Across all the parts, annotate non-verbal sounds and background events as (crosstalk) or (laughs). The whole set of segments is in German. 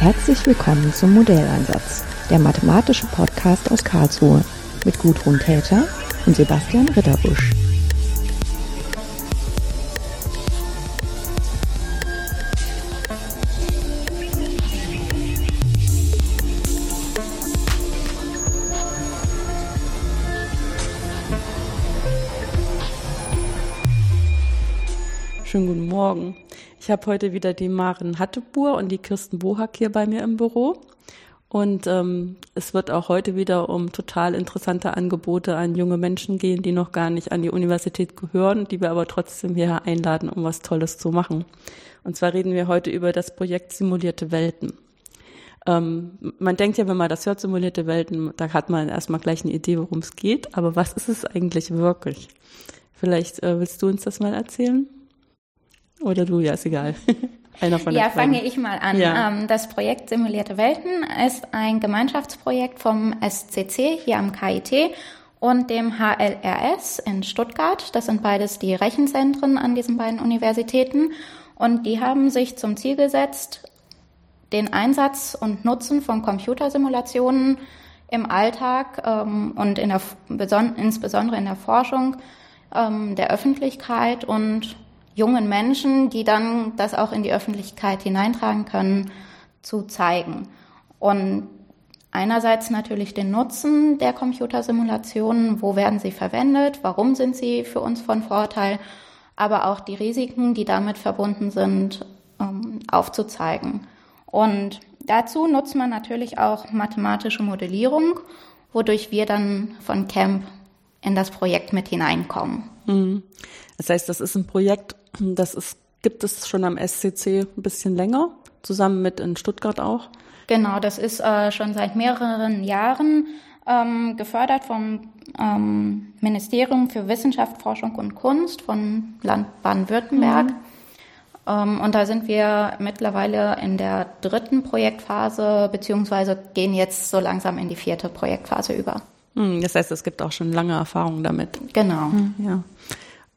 Herzlich willkommen zum Modelleinsatz, der mathematische Podcast aus Karlsruhe mit Gudrun Täter und Sebastian Ritterbusch. Schönen guten Morgen. Ich habe heute wieder die Maren Hattebur und die Kirsten Bohack hier bei mir im Büro. Und ähm, es wird auch heute wieder um total interessante Angebote an junge Menschen gehen, die noch gar nicht an die Universität gehören, die wir aber trotzdem hier einladen, um was Tolles zu machen. Und zwar reden wir heute über das Projekt Simulierte Welten. Ähm, man denkt ja, wenn man das hört, simulierte Welten, da hat man erstmal gleich eine Idee, worum es geht. Aber was ist es eigentlich wirklich? Vielleicht äh, willst du uns das mal erzählen? Oder du, ja, ist egal. (laughs) Einer von ja, fange ich mal an. Ja. Ähm, das Projekt Simulierte Welten ist ein Gemeinschaftsprojekt vom SCC hier am KIT und dem HLRS in Stuttgart. Das sind beides die Rechenzentren an diesen beiden Universitäten. Und die haben sich zum Ziel gesetzt, den Einsatz und Nutzen von Computersimulationen im Alltag ähm, und in der, insbesondere in der Forschung ähm, der Öffentlichkeit und jungen Menschen, die dann das auch in die Öffentlichkeit hineintragen können, zu zeigen. Und einerseits natürlich den Nutzen der Computersimulationen, wo werden sie verwendet, warum sind sie für uns von Vorteil, aber auch die Risiken, die damit verbunden sind, ähm, aufzuzeigen. Und dazu nutzt man natürlich auch mathematische Modellierung, wodurch wir dann von Camp in das Projekt mit hineinkommen. Mhm. Das heißt, das ist ein Projekt, das ist, gibt es schon am SCC ein bisschen länger, zusammen mit in Stuttgart auch. Genau, das ist äh, schon seit mehreren Jahren ähm, gefördert vom ähm, Ministerium für Wissenschaft, Forschung und Kunst von Land Baden-Württemberg. Mhm. Ähm, und da sind wir mittlerweile in der dritten Projektphase, beziehungsweise gehen jetzt so langsam in die vierte Projektphase über. Mhm, das heißt, es gibt auch schon lange Erfahrung damit. Genau. Mhm, ja.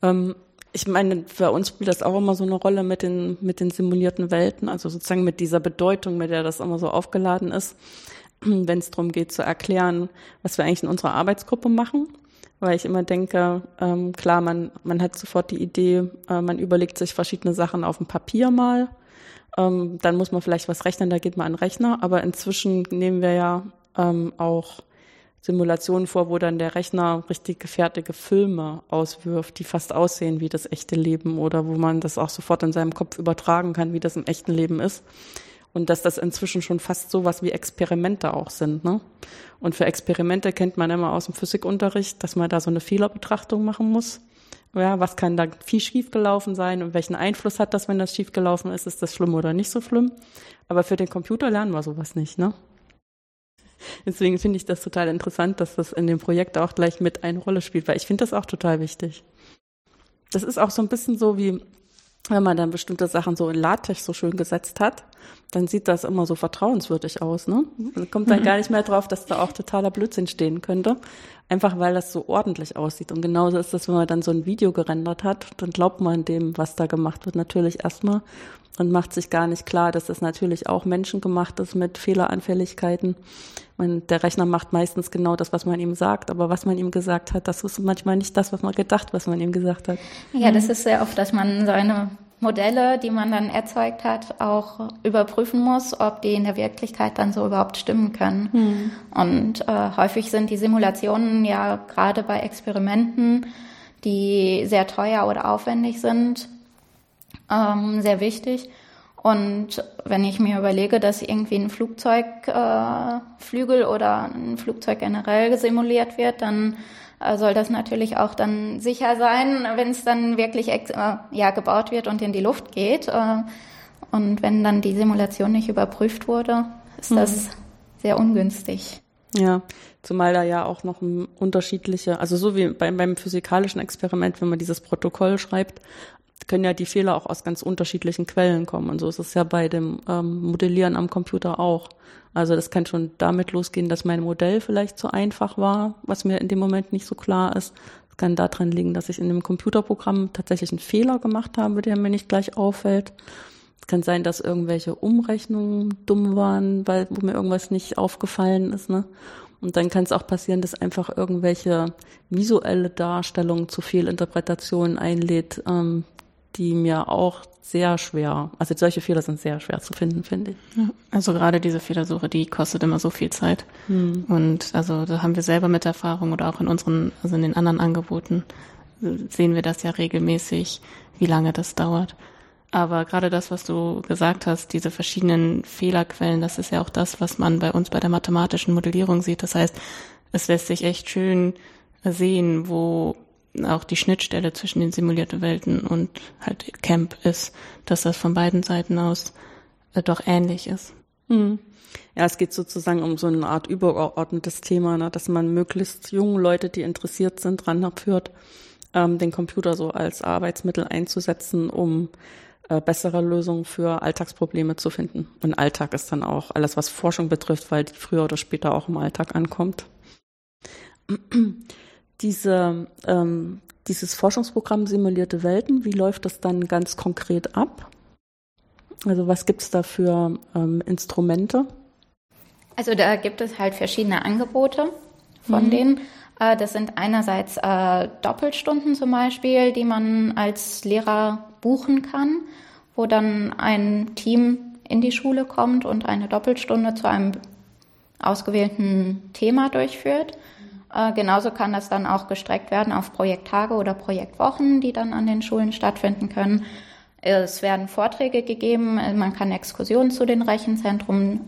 Ähm, ich meine, für uns spielt das auch immer so eine Rolle mit den, mit den simulierten Welten, also sozusagen mit dieser Bedeutung, mit der das immer so aufgeladen ist, (clears throat) wenn es darum geht zu erklären, was wir eigentlich in unserer Arbeitsgruppe machen. Weil ich immer denke, ähm, klar, man, man hat sofort die Idee, äh, man überlegt sich verschiedene Sachen auf dem Papier mal. Ähm, dann muss man vielleicht was rechnen, da geht man an den Rechner. Aber inzwischen nehmen wir ja ähm, auch Simulationen vor, wo dann der Rechner richtig gefertigte Filme auswirft, die fast aussehen wie das echte Leben oder wo man das auch sofort in seinem Kopf übertragen kann, wie das im echten Leben ist. Und dass das inzwischen schon fast sowas wie Experimente auch sind. Ne? Und für Experimente kennt man immer aus dem Physikunterricht, dass man da so eine Fehlerbetrachtung machen muss. Ja, was kann da viel schiefgelaufen sein und welchen Einfluss hat das, wenn das schiefgelaufen ist? Ist das schlimm oder nicht so schlimm? Aber für den Computer lernen wir sowas nicht, ne? Deswegen finde ich das total interessant, dass das in dem Projekt auch gleich mit eine Rolle spielt, weil ich finde das auch total wichtig. Das ist auch so ein bisschen so wie, wenn man dann bestimmte Sachen so in LaTeX so schön gesetzt hat, dann sieht das immer so vertrauenswürdig aus. Ne? Man kommt dann mhm. gar nicht mehr drauf, dass da auch totaler Blödsinn stehen könnte. Einfach weil das so ordentlich aussieht. Und genauso ist das, wenn man dann so ein Video gerendert hat, dann glaubt man dem, was da gemacht wird, natürlich erstmal und macht sich gar nicht klar, dass das natürlich auch menschengemacht ist mit Fehleranfälligkeiten. Man, der Rechner macht meistens genau das, was man ihm sagt, aber was man ihm gesagt hat, das ist manchmal nicht das, was man gedacht, was man ihm gesagt hat. Ja, das ist sehr oft, dass man seine Modelle, die man dann erzeugt hat, auch überprüfen muss, ob die in der Wirklichkeit dann so überhaupt stimmen können. Mhm. Und äh, häufig sind die Simulationen ja gerade bei Experimenten, die sehr teuer oder aufwendig sind, ähm, sehr wichtig. Und wenn ich mir überlege, dass irgendwie ein Flugzeugflügel äh, oder ein Flugzeug generell simuliert wird, dann äh, soll das natürlich auch dann sicher sein, wenn es dann wirklich äh, ja, gebaut wird und in die Luft geht. Äh, und wenn dann die Simulation nicht überprüft wurde, ist mhm. das sehr ungünstig. Ja, zumal da ja auch noch ein unterschiedliche, also so wie beim, beim physikalischen Experiment, wenn man dieses Protokoll schreibt, können ja die Fehler auch aus ganz unterschiedlichen Quellen kommen. Und so ist es ja bei dem ähm, Modellieren am Computer auch. Also das kann schon damit losgehen, dass mein Modell vielleicht zu einfach war, was mir in dem Moment nicht so klar ist. Es kann daran liegen, dass ich in dem Computerprogramm tatsächlich einen Fehler gemacht habe, der mir nicht gleich auffällt. kann sein, dass irgendwelche Umrechnungen dumm waren, weil wo mir irgendwas nicht aufgefallen ist, ne? Und dann kann es auch passieren, dass einfach irgendwelche visuelle Darstellung zu viel Interpretation einlädt, ähm, die mir auch sehr schwer, also solche Fehler sind sehr schwer zu finden, finde ich. Ja, also gerade diese Fehlersuche, die kostet immer so viel Zeit. Hm. Und also da haben wir selber mit Erfahrung oder auch in unseren, also in den anderen Angeboten sehen wir das ja regelmäßig, wie lange das dauert. Aber gerade das, was du gesagt hast, diese verschiedenen Fehlerquellen, das ist ja auch das, was man bei uns bei der mathematischen Modellierung sieht. Das heißt, es lässt sich echt schön sehen, wo auch die Schnittstelle zwischen den simulierten Welten und halt Camp ist, dass das von beiden Seiten aus äh, doch ähnlich ist. Hm. Ja, es geht sozusagen um so eine Art übergeordnetes Thema, ne, dass man möglichst jungen Leute, die interessiert sind, dran führt, ähm, den Computer so als Arbeitsmittel einzusetzen, um äh, bessere Lösungen für Alltagsprobleme zu finden. Und Alltag ist dann auch alles, was Forschung betrifft, weil die früher oder später auch im Alltag ankommt. Diese, ähm, dieses Forschungsprogramm Simulierte Welten, wie läuft das dann ganz konkret ab? Also was gibt es da für ähm, Instrumente? Also da gibt es halt verschiedene Angebote von mhm. denen. Äh, das sind einerseits äh, Doppelstunden zum Beispiel, die man als Lehrer buchen kann, wo dann ein Team in die Schule kommt und eine Doppelstunde zu einem ausgewählten Thema durchführt. Äh, genauso kann das dann auch gestreckt werden auf Projekttage oder Projektwochen, die dann an den Schulen stattfinden können. Es werden Vorträge gegeben, man kann Exkursionen zu den Rechenzentren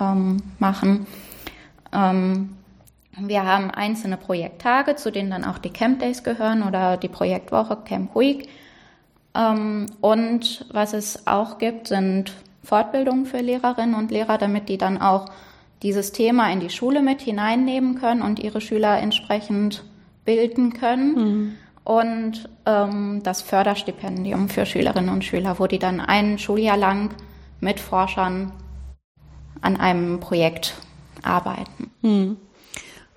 ähm, machen. Ähm, wir haben einzelne Projekttage, zu denen dann auch die Camp Days gehören oder die Projektwoche Camp Week. Ähm, und was es auch gibt, sind Fortbildungen für Lehrerinnen und Lehrer, damit die dann auch dieses Thema in die Schule mit hineinnehmen können und ihre Schüler entsprechend bilden können. Mhm. Und ähm, das Förderstipendium für Schülerinnen und Schüler, wo die dann ein Schuljahr lang mit Forschern an einem Projekt arbeiten. Mhm.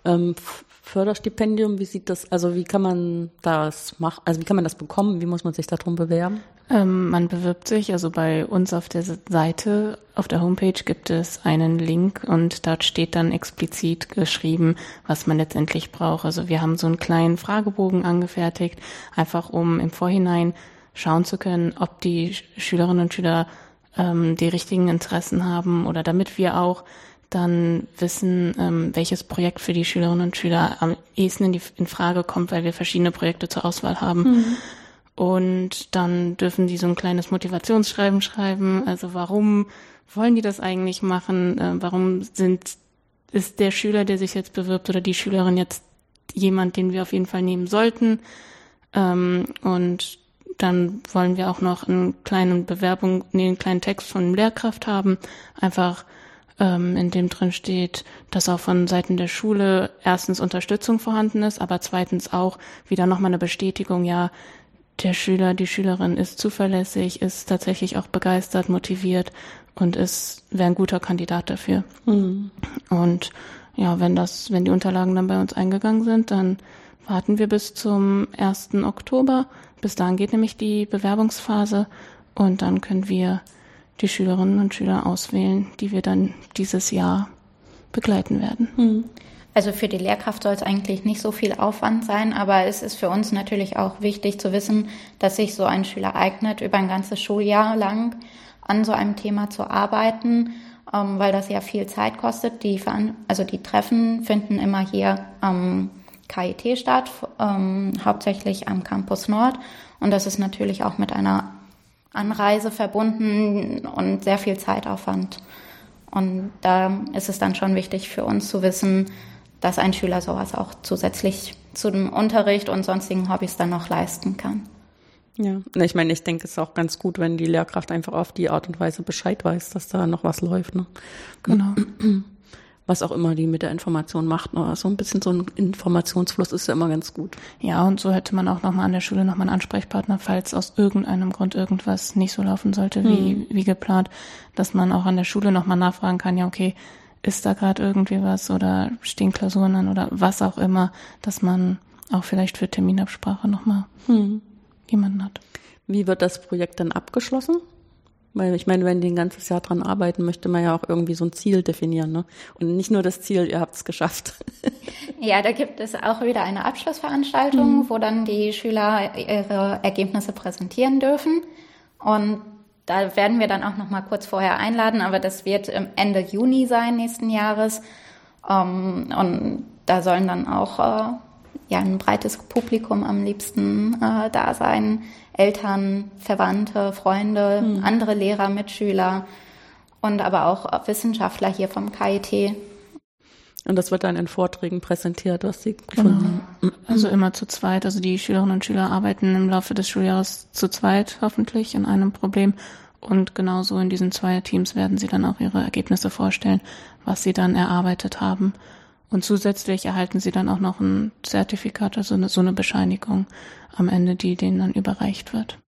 Ähm, Förderstipendium, wie sieht das, also wie kann man das machen, also wie kann man das bekommen, wie muss man sich darum bewerben? Ähm, man bewirbt sich, also bei uns auf der Seite, auf der Homepage gibt es einen Link und dort steht dann explizit geschrieben, was man letztendlich braucht. Also wir haben so einen kleinen Fragebogen angefertigt, einfach um im Vorhinein schauen zu können, ob die Schülerinnen und Schüler ähm, die richtigen Interessen haben oder damit wir auch dann wissen, ähm, welches Projekt für die Schülerinnen und Schüler am ehesten in, die, in Frage kommt, weil wir verschiedene Projekte zur Auswahl haben. Mhm. Und dann dürfen die so ein kleines Motivationsschreiben schreiben. Also warum wollen die das eigentlich machen? Äh, warum sind, ist der Schüler, der sich jetzt bewirbt oder die Schülerin jetzt jemand, den wir auf jeden Fall nehmen sollten? Ähm, und dann wollen wir auch noch einen kleinen Bewerbung, nee, einen kleinen Text von Lehrkraft haben. Einfach ähm, in dem drin steht, dass auch von Seiten der Schule erstens Unterstützung vorhanden ist, aber zweitens auch wieder nochmal eine Bestätigung, ja, der Schüler, die Schülerin ist zuverlässig, ist tatsächlich auch begeistert, motiviert und ist, wäre ein guter Kandidat dafür. Mhm. Und ja, wenn das, wenn die Unterlagen dann bei uns eingegangen sind, dann warten wir bis zum 1. Oktober. Bis dahin geht nämlich die Bewerbungsphase und dann können wir die Schülerinnen und Schüler auswählen, die wir dann dieses Jahr begleiten werden. Hm. Also für die Lehrkraft soll es eigentlich nicht so viel Aufwand sein, aber es ist für uns natürlich auch wichtig zu wissen, dass sich so ein Schüler eignet, über ein ganzes Schuljahr lang an so einem Thema zu arbeiten, ähm, weil das ja viel Zeit kostet. Die, also die Treffen finden immer hier am KIT statt, ähm, hauptsächlich am Campus Nord. Und das ist natürlich auch mit einer Anreise verbunden und sehr viel Zeitaufwand. Und da ist es dann schon wichtig für uns zu wissen, dass ein Schüler sowas auch zusätzlich zu dem Unterricht und sonstigen Hobbys dann noch leisten kann. Ja, ich meine, ich denke, es ist auch ganz gut, wenn die Lehrkraft einfach auf die Art und Weise Bescheid weiß, dass da noch was läuft. Ne? Genau. (clears throat) was auch immer die mit der Information macht. Aber so ein bisschen so ein Informationsfluss ist ja immer ganz gut. Ja, und so hätte man auch nochmal an der Schule nochmal einen Ansprechpartner, falls aus irgendeinem Grund irgendwas nicht so laufen sollte wie, hm. wie geplant, dass man auch an der Schule nochmal nachfragen kann, ja, okay, ist da gerade irgendwie was oder stehen Klausuren an oder was auch immer, dass man auch vielleicht für Terminabsprache nochmal hm. jemanden hat. Wie wird das Projekt dann abgeschlossen? Weil ich meine, wenn die ein ganzes Jahr dran arbeiten, möchte man ja auch irgendwie so ein Ziel definieren. Ne? Und nicht nur das Ziel, ihr habt es geschafft. (laughs) Ja, da gibt es auch wieder eine Abschlussveranstaltung, mhm. wo dann die Schüler ihre Ergebnisse präsentieren dürfen. Und da werden wir dann auch noch mal kurz vorher einladen, aber das wird Ende Juni sein nächsten Jahres. Ähm, und da sollen dann auch äh, ja ein breites Publikum am liebsten äh, da sein. Eltern, Verwandte, Freunde, mhm. andere Lehrer, Mitschüler und aber auch Wissenschaftler hier vom KIT. Und das wird dann in Vorträgen präsentiert, was Sie gefunden genau. Also immer zu zweit. Also die Schülerinnen und Schüler arbeiten im Laufe des Schuljahres zu zweit hoffentlich an einem Problem. Und genauso in diesen zwei Teams werden sie dann auch ihre Ergebnisse vorstellen, was sie dann erarbeitet haben. Und zusätzlich erhalten sie dann auch noch ein Zertifikat, also eine, so eine Bescheinigung am Ende, die denen dann überreicht wird.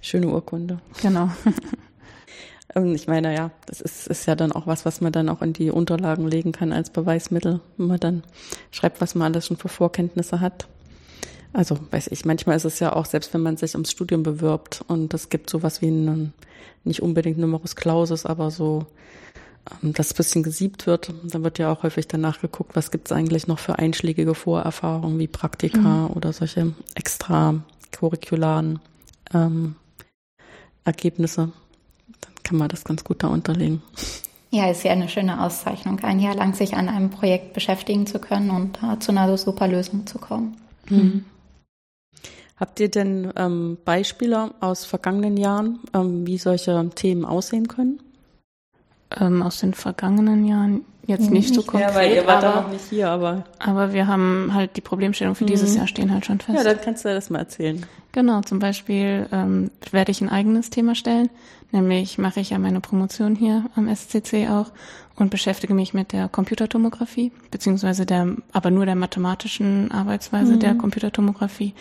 Schöne Urkunde. Genau. (laughs) Ähm, ich meine, ja, das ist, ist ja dann auch was, was man dann auch in die Unterlagen legen kann als Beweismittel, wenn man dann schreibt, was man alles schon für Vorkenntnisse hat. Also, weiß ich, manchmal ist es ja auch, selbst wenn man sich ums Studium bewirbt und es gibt sowas wie einen, nicht unbedingt Numerus Clausus, aber so ähm, das bisschen gesiebt wird. Da wird ja auch häufig danach geguckt, was gibt es eigentlich noch für einschlägige Vorerfahrungen wie Praktika mhm. oder solche extra curricularen ähm, Ergebnisse. Kann man das ganz gut da unterlegen. Ja, ist ja eine schöne Auszeichnung, ein Jahr lang sich an einem Projekt beschäftigen zu können und äh, zu einer super Lösung zu kommen. Mhm. Habt ihr denn ähm, Beispiele aus vergangenen Jahren, ähm, wie solche Themen aussehen können? ähm, aus den vergangenen Jahren jetzt nicht, nicht so konkret. Ja, weil ihr wart aber, noch nicht hier, aber. Aber wir haben halt die Problemstellung für mhm. dieses Jahr stehen halt schon fest. Ja, dann kannst du das mal erzählen. Genau, zum Beispiel ähm, werde ich ein eigenes Thema stellen, nämlich mache ich ja meine Promotion hier am SCC auch und beschäftige mich mit der Computertomographie, beziehungsweise der, aber nur der mathematischen Arbeitsweise mhm. der Computertomographie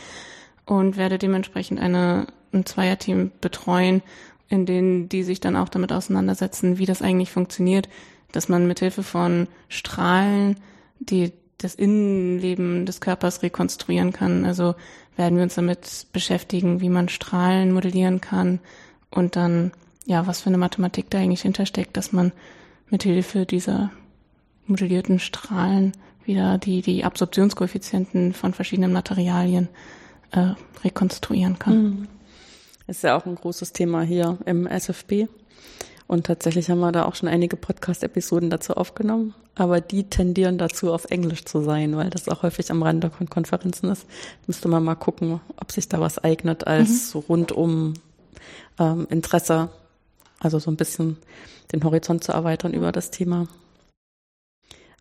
und werde dementsprechend eine, ein Zweierteam betreuen, in denen die sich dann auch damit auseinandersetzen, wie das eigentlich funktioniert, dass man mithilfe von Strahlen die das Innenleben des Körpers rekonstruieren kann. Also werden wir uns damit beschäftigen, wie man Strahlen modellieren kann und dann, ja, was für eine Mathematik da eigentlich hintersteckt, dass man mithilfe dieser modellierten Strahlen wieder die, die Absorptionskoeffizienten von verschiedenen Materialien äh, rekonstruieren kann. Mhm. Ist ja auch ein großes Thema hier im SFB. Und tatsächlich haben wir da auch schon einige Podcast-Episoden dazu aufgenommen. Aber die tendieren dazu, auf Englisch zu sein, weil das auch häufig am Rande von Konferenzen ist. Müsste man mal gucken, ob sich da was eignet als mhm. so rundum ähm, Interesse. Also so ein bisschen den Horizont zu erweitern über das Thema.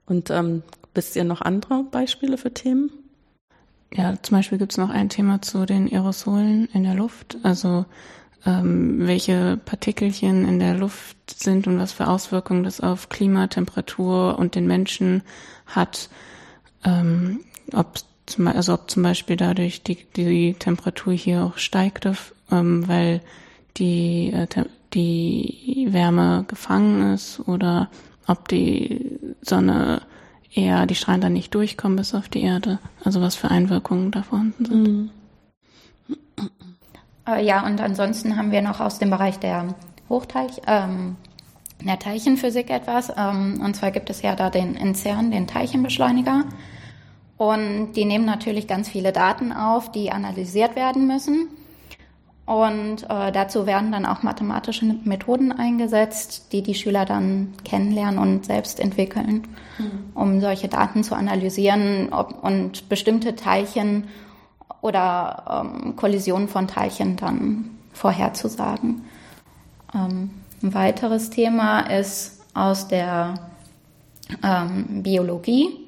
Und ähm, wisst ihr noch andere Beispiele für Themen? Ja, zum Beispiel gibt es noch ein Thema zu den Aerosolen in der Luft, also ähm, welche Partikelchen in der Luft sind und was für Auswirkungen das auf Klima, Temperatur und den Menschen hat. Ähm, ob zum, also ob zum Beispiel dadurch die, die Temperatur hier auch steigt, ähm, weil die, äh, die Wärme gefangen ist oder ob die Sonne eher die Strahlen dann nicht durchkommen bis auf die Erde. Also was für Einwirkungen da vorhanden sind. Mhm. Äh, ja, und ansonsten haben wir noch aus dem Bereich der Hochteilchen, ähm, der Teilchenphysik etwas. Ähm, und zwar gibt es ja da den INCERN, den Teilchenbeschleuniger. Und die nehmen natürlich ganz viele Daten auf, die analysiert werden müssen. Und äh, dazu werden dann auch mathematische Methoden eingesetzt, die die Schüler dann kennenlernen und selbst entwickeln, mhm. um solche Daten zu analysieren ob, und bestimmte Teilchen oder ähm, Kollisionen von Teilchen dann vorherzusagen. Ähm, ein weiteres Thema ist aus der ähm, Biologie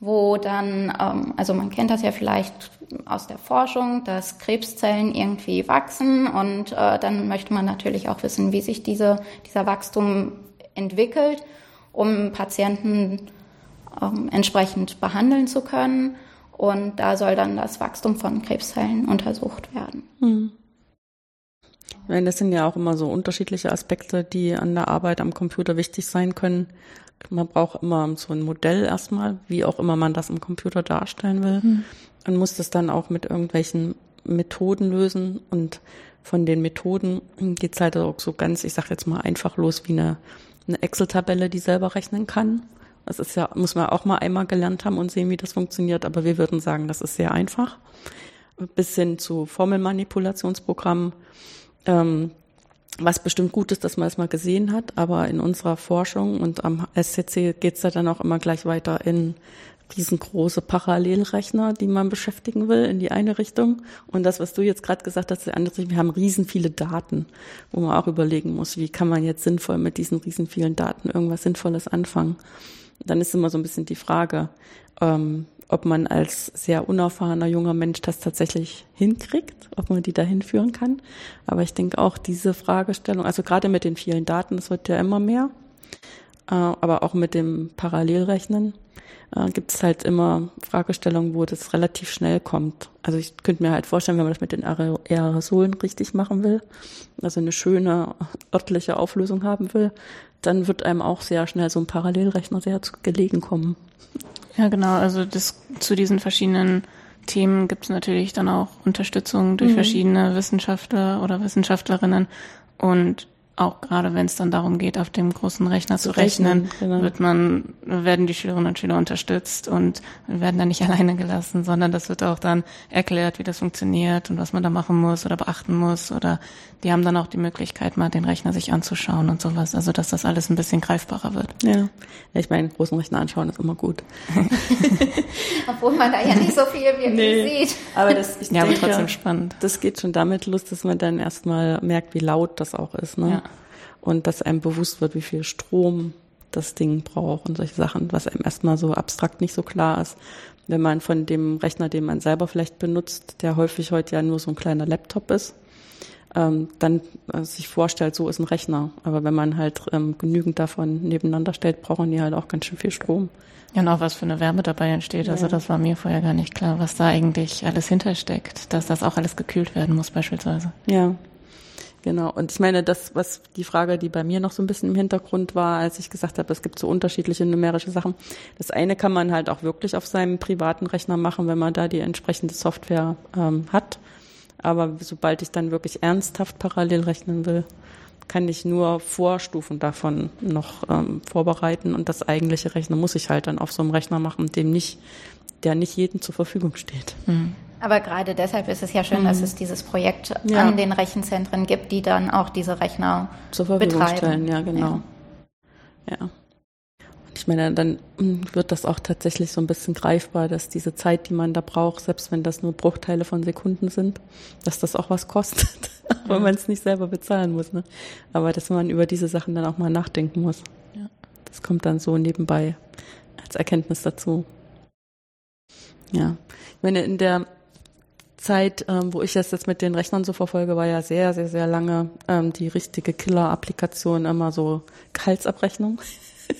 wo dann, ähm, also man kennt das ja vielleicht aus der Forschung, dass Krebszellen irgendwie wachsen und äh, dann möchte man natürlich auch wissen, wie sich diese, dieser Wachstum entwickelt, um Patienten ähm, entsprechend behandeln zu können. Und da soll dann das Wachstum von Krebszellen untersucht werden. Hm. Ich meine, das sind ja auch immer so unterschiedliche Aspekte, die an der Arbeit am Computer wichtig sein können. Man braucht immer so ein Modell erstmal, wie auch immer man das im Computer darstellen will. Mhm. Und muss das dann auch mit irgendwelchen Methoden lösen. Und von den Methoden geht es halt auch so ganz, ich sage jetzt mal einfach los wie eine, eine Excel-Tabelle, die selber rechnen kann. Das ist ja, muss man auch mal einmal gelernt haben und sehen, wie das funktioniert, aber wir würden sagen, das ist sehr einfach. Bis hin zu Formelmanipulationsprogrammen, ähm, was bestimmt gut ist, dass man es mal gesehen hat, aber in unserer Forschung und am SCC geht es ja dann auch immer gleich weiter in riesengroße Parallelrechner, die man beschäftigen will, in die eine Richtung. Und das, was du jetzt gerade gesagt hast, die andere Richtung, wir haben riesen viele Daten, wo man auch überlegen muss, wie kann man jetzt sinnvoll mit diesen riesen vielen Daten irgendwas Sinnvolles anfangen. Dann ist immer so ein bisschen die Frage, ähm, ob man als sehr unerfahrener junger Mensch das tatsächlich hinkriegt, ob man die dahin führen kann. Aber ich denke auch diese Fragestellung, also gerade mit den vielen Daten, das wird ja immer mehr, aber auch mit dem Parallelrechnen äh, gibt es halt immer Fragestellungen, wo das relativ schnell kommt. Also ich könnte mir halt vorstellen, wenn man das mit den Aerosolen richtig machen will, also eine schöne örtliche Auflösung haben will, dann wird einem auch sehr schnell so ein Parallelrechner sehr gelegen kommen. Ja, genau. Also das, zu diesen verschiedenen Themen gibt es natürlich dann auch Unterstützung durch mhm. verschiedene Wissenschaftler oder Wissenschaftlerinnen. Und auch gerade wenn es dann darum geht, auf dem großen Rechner zu, zu rechnen, rechnen genau. wird man, werden die Schülerinnen und Schüler unterstützt und werden dann nicht (laughs) alleine gelassen, sondern das wird auch dann erklärt, wie das funktioniert und was man da machen muss oder beachten muss oder die haben dann auch die Möglichkeit, mal den Rechner sich anzuschauen und sowas, also dass das alles ein bisschen greifbarer wird. Ja, ich meine, großen Rechner anschauen ist immer gut. (laughs) Obwohl man da ja nicht so viel wirklich nee, sieht. Aber das, ich ja, denke, aber trotzdem spannend. Das geht schon damit los, dass man dann erstmal merkt, wie laut das auch ist, ne? Ja und dass einem bewusst wird, wie viel Strom das Ding braucht und solche Sachen, was einem erstmal so abstrakt nicht so klar ist. Wenn man von dem Rechner, den man selber vielleicht benutzt, der häufig heute ja nur so ein kleiner Laptop ist, ähm, dann äh, sich vorstellt, so ist ein Rechner. Aber wenn man halt ähm, genügend davon nebeneinander stellt, brauchen die halt auch ganz schön viel Strom. Ja, und auch was für eine Wärme dabei entsteht. Also ja. das war mir vorher gar nicht klar, was da eigentlich alles hintersteckt, dass das auch alles gekühlt werden muss beispielsweise. Ja, Genau. Und ich meine, das, was die Frage, die bei mir noch so ein bisschen im Hintergrund war, als ich gesagt habe, es gibt so unterschiedliche numerische Sachen. Das eine kann man halt auch wirklich auf seinem privaten Rechner machen, wenn man da die entsprechende Software ähm, hat. Aber sobald ich dann wirklich ernsthaft parallel rechnen will, kann ich nur Vorstufen davon noch ähm, vorbereiten und das eigentliche Rechnen muss ich halt dann auf so einem Rechner machen, dem nicht, der nicht jedem zur Verfügung steht. Mhm. Aber gerade deshalb ist es ja schön, mhm. dass es dieses Projekt ja. an den Rechenzentren gibt, die dann auch diese Rechner zur Verfügung betreiben. stellen. Ja, genau. Ja. ja. Und ich meine, dann hm, wird das auch tatsächlich so ein bisschen greifbar, dass diese Zeit, die man da braucht, selbst wenn das nur Bruchteile von Sekunden sind, dass das auch was kostet, (laughs) weil mhm. man es nicht selber bezahlen muss. Ne? Aber dass man über diese Sachen dann auch mal nachdenken muss. Ja. Das kommt dann so nebenbei als Erkenntnis dazu. Ja, ich meine, in der Zeit, ähm, wo ich das jetzt mit den Rechnern so verfolge, war ja sehr, sehr, sehr lange ähm, die richtige Killer-Applikation immer so Gehaltsabrechnung.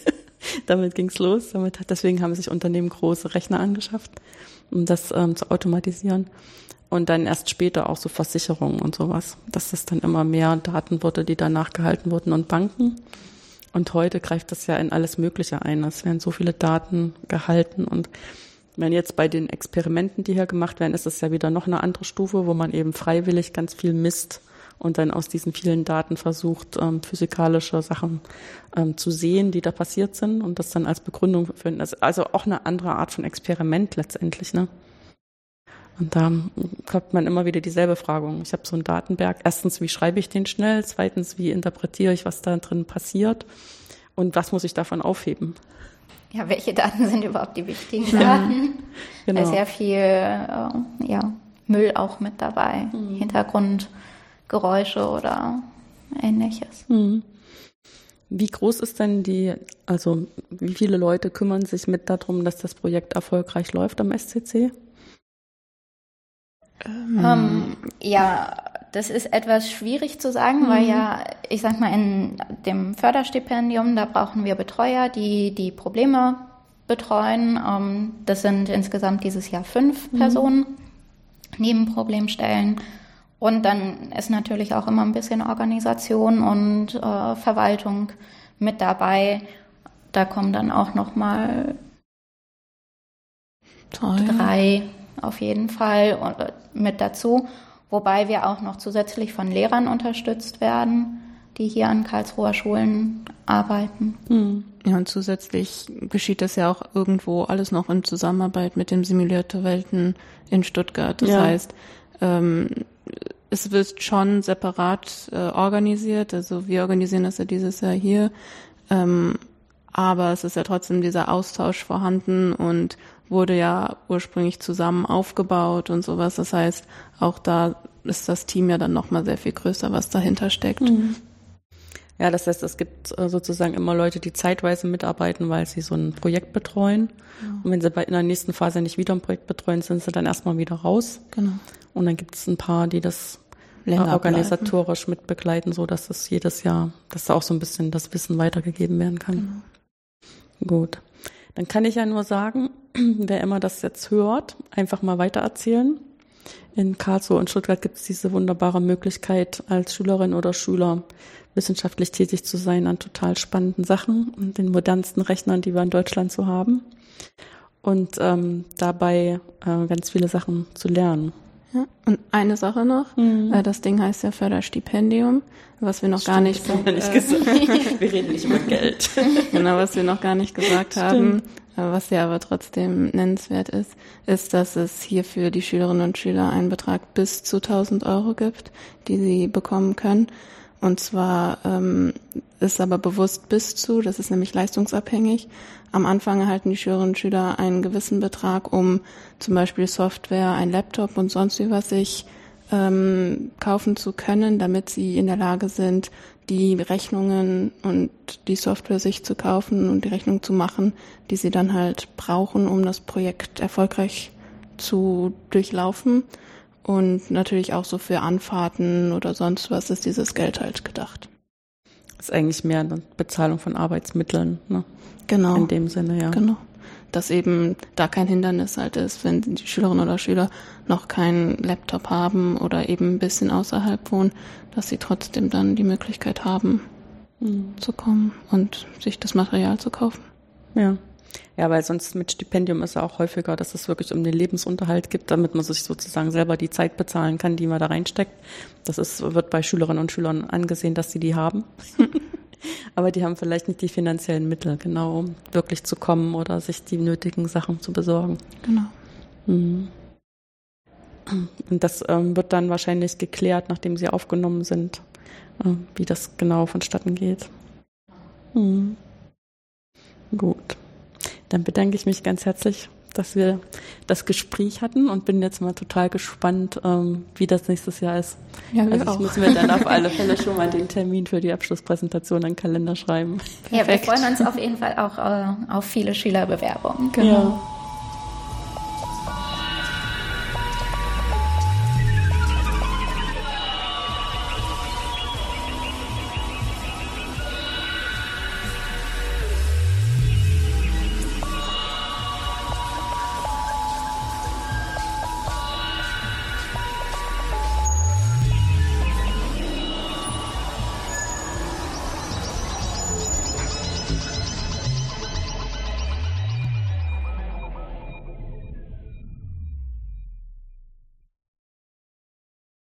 (laughs) Damit ging's los. Damit, deswegen haben sich Unternehmen große Rechner angeschafft, um das ähm, zu automatisieren. Und dann erst später auch so Versicherungen und sowas, dass das dann immer mehr Daten wurde, die danach gehalten wurden und Banken. Und heute greift das ja in alles Mögliche ein. Es werden so viele Daten gehalten und wenn jetzt bei den Experimenten, die hier gemacht werden, ist es ja wieder noch eine andere Stufe, wo man eben freiwillig ganz viel misst und dann aus diesen vielen Daten versucht, ähm, physikalische Sachen ähm, zu sehen, die da passiert sind und das dann als Begründung finden. Also, also auch eine andere Art von Experiment letztendlich, ne? Und da kommt man immer wieder dieselbe Fragung. Ich habe so einen Datenberg. Erstens, wie schreibe ich den schnell? Zweitens, wie interpretiere ich, was da drin passiert? Und was muss ich davon aufheben? Ja, welche Daten sind überhaupt die wichtigen Daten? (laughs) genau. Da ist sehr viel äh, ja, Müll auch mit dabei, mhm. Hintergrundgeräusche oder ähnliches. Mhm. Wie groß ist denn die, also wie viele Leute kümmern sich mit darum, dass das Projekt erfolgreich läuft am SCC? Ähm, ähm, ja, das ist etwas schwierig zu sagen, mhm. weil ja, ich sag mal, in dem Förderstipendium, da brauchen wir Betreuer, die die Probleme betreuen. Ähm, das sind insgesamt dieses Jahr fünf mhm. Personen, neben Problemstellen. Und dann ist natürlich auch immer ein bisschen Organisation und äh, Verwaltung mit dabei. Da kommen dann auch noch mal drei auf jeden Fall äh, mit dazu. Wobei wir auch noch zusätzlich von Lehrern unterstützt werden, die hier an Karlsruher Schulen arbeiten. Hm. Ja, und zusätzlich geschieht das ja auch irgendwo alles noch in Zusammenarbeit mit dem Simulator Welten in Stuttgart. Das ja. heißt, ähm, es wird schon separat äh, organisiert. Also wir organisieren das ja dieses Jahr hier. Ähm, aber es ist ja trotzdem dieser Austausch vorhanden und wurde ja ursprünglich zusammen aufgebaut und sowas. Das heißt, auch da ist das Team ja dann nochmal sehr viel größer, was dahinter steckt. Mhm. Ja, das heißt, es gibt äh, sozusagen immer Leute, die zeitweise mitarbeiten, weil sie so ein Projekt betreuen. Ja. Und wenn sie in der nächsten Phase nicht wieder ein Projekt betreuen, sind sie dann erstmal wieder raus. Genau. Und dann gibt es ein paar, die das äh, Länger organisatorisch bleiben. mitbegleiten, so dass es jedes Jahr, dass da auch so ein bisschen das Wissen weitergegeben werden kann. Genau. Gut. Dann kann ich ja nur sagen, (clears throat) wer immer das jetzt hört, einfach mal weitererzählen. In Karlsruhe und Stuttgart gibt es diese wunderbare Möglichkeit, als Schülerin oder Schüler wissenschaftlich tätig zu sein an total spannenden Sachen und den modernsten Rechnern, die wir in Deutschland so haben. Und ähm, dabei äh, ganz viele Sachen zu lernen. Ja, und eine Sache noch, mhm. äh, das Ding heißt ja Förderstipendium, was wir noch Stimmt, gar nicht, so, äh, nicht gesagt. (laughs) wir reden nicht über Geld. genau, was wir noch gar nicht gesagt Stimmt. haben, äh, was ja aber trotzdem nennenswert ist, ist, dass es hier für die Schülerinnen und Schüler einen Betrag bis zu 1000 Euro gibt, die sie bekommen können. Und zwar ähm, ist aber bewusst bis zu, das ist nämlich leistungsabhängig. Am Anfang erhalten die Schülerinnen und Schüler einen gewissen Betrag, um zum Beispiel Software, ein Laptop und sonst wie was sich ähm, kaufen zu können, damit sie in der Lage sind, die Rechnungen und die Software sich zu kaufen und die Rechnung zu machen, die sie dann halt brauchen, um das Projekt erfolgreich zu durchlaufen. Und natürlich auch so für Anfahrten oder sonst was ist dieses Geld halt gedacht. Ist eigentlich mehr eine Bezahlung von Arbeitsmitteln, ne? Genau. In dem Sinne, ja. Genau. Dass eben da kein Hindernis halt ist, wenn die Schülerinnen oder Schüler noch keinen Laptop haben oder eben ein bisschen außerhalb wohnen, dass sie trotzdem dann die Möglichkeit haben, mhm. zu kommen und sich das Material zu kaufen. Ja. Ja, weil sonst mit Stipendium ist ja auch häufiger, dass es wirklich um den Lebensunterhalt gibt, damit man sich sozusagen selber die Zeit bezahlen kann, die man da reinsteckt. Das ist, wird bei Schülerinnen und Schülern angesehen, dass sie die haben. (laughs) Aber die haben vielleicht nicht die finanziellen Mittel, genau, um wirklich zu kommen oder sich die nötigen Sachen zu besorgen. Genau. Mhm. Und das ähm, wird dann wahrscheinlich geklärt, nachdem sie aufgenommen sind, äh, wie das genau vonstatten geht. Mhm. Gut. Dann bedanke ich mich ganz herzlich, dass wir das Gespräch hatten und bin jetzt mal total gespannt, ähm, wie das nächstes Jahr ist. Ja, wir also ich auch. muss mir dann auf (laughs) alle Fälle schon mal den Termin für die Abschlusspräsentation an den Kalender schreiben. Ja, Perfekt. wir freuen uns auf jeden Fall auch äh, auf viele Schülerbewerbungen. Genau. Ja.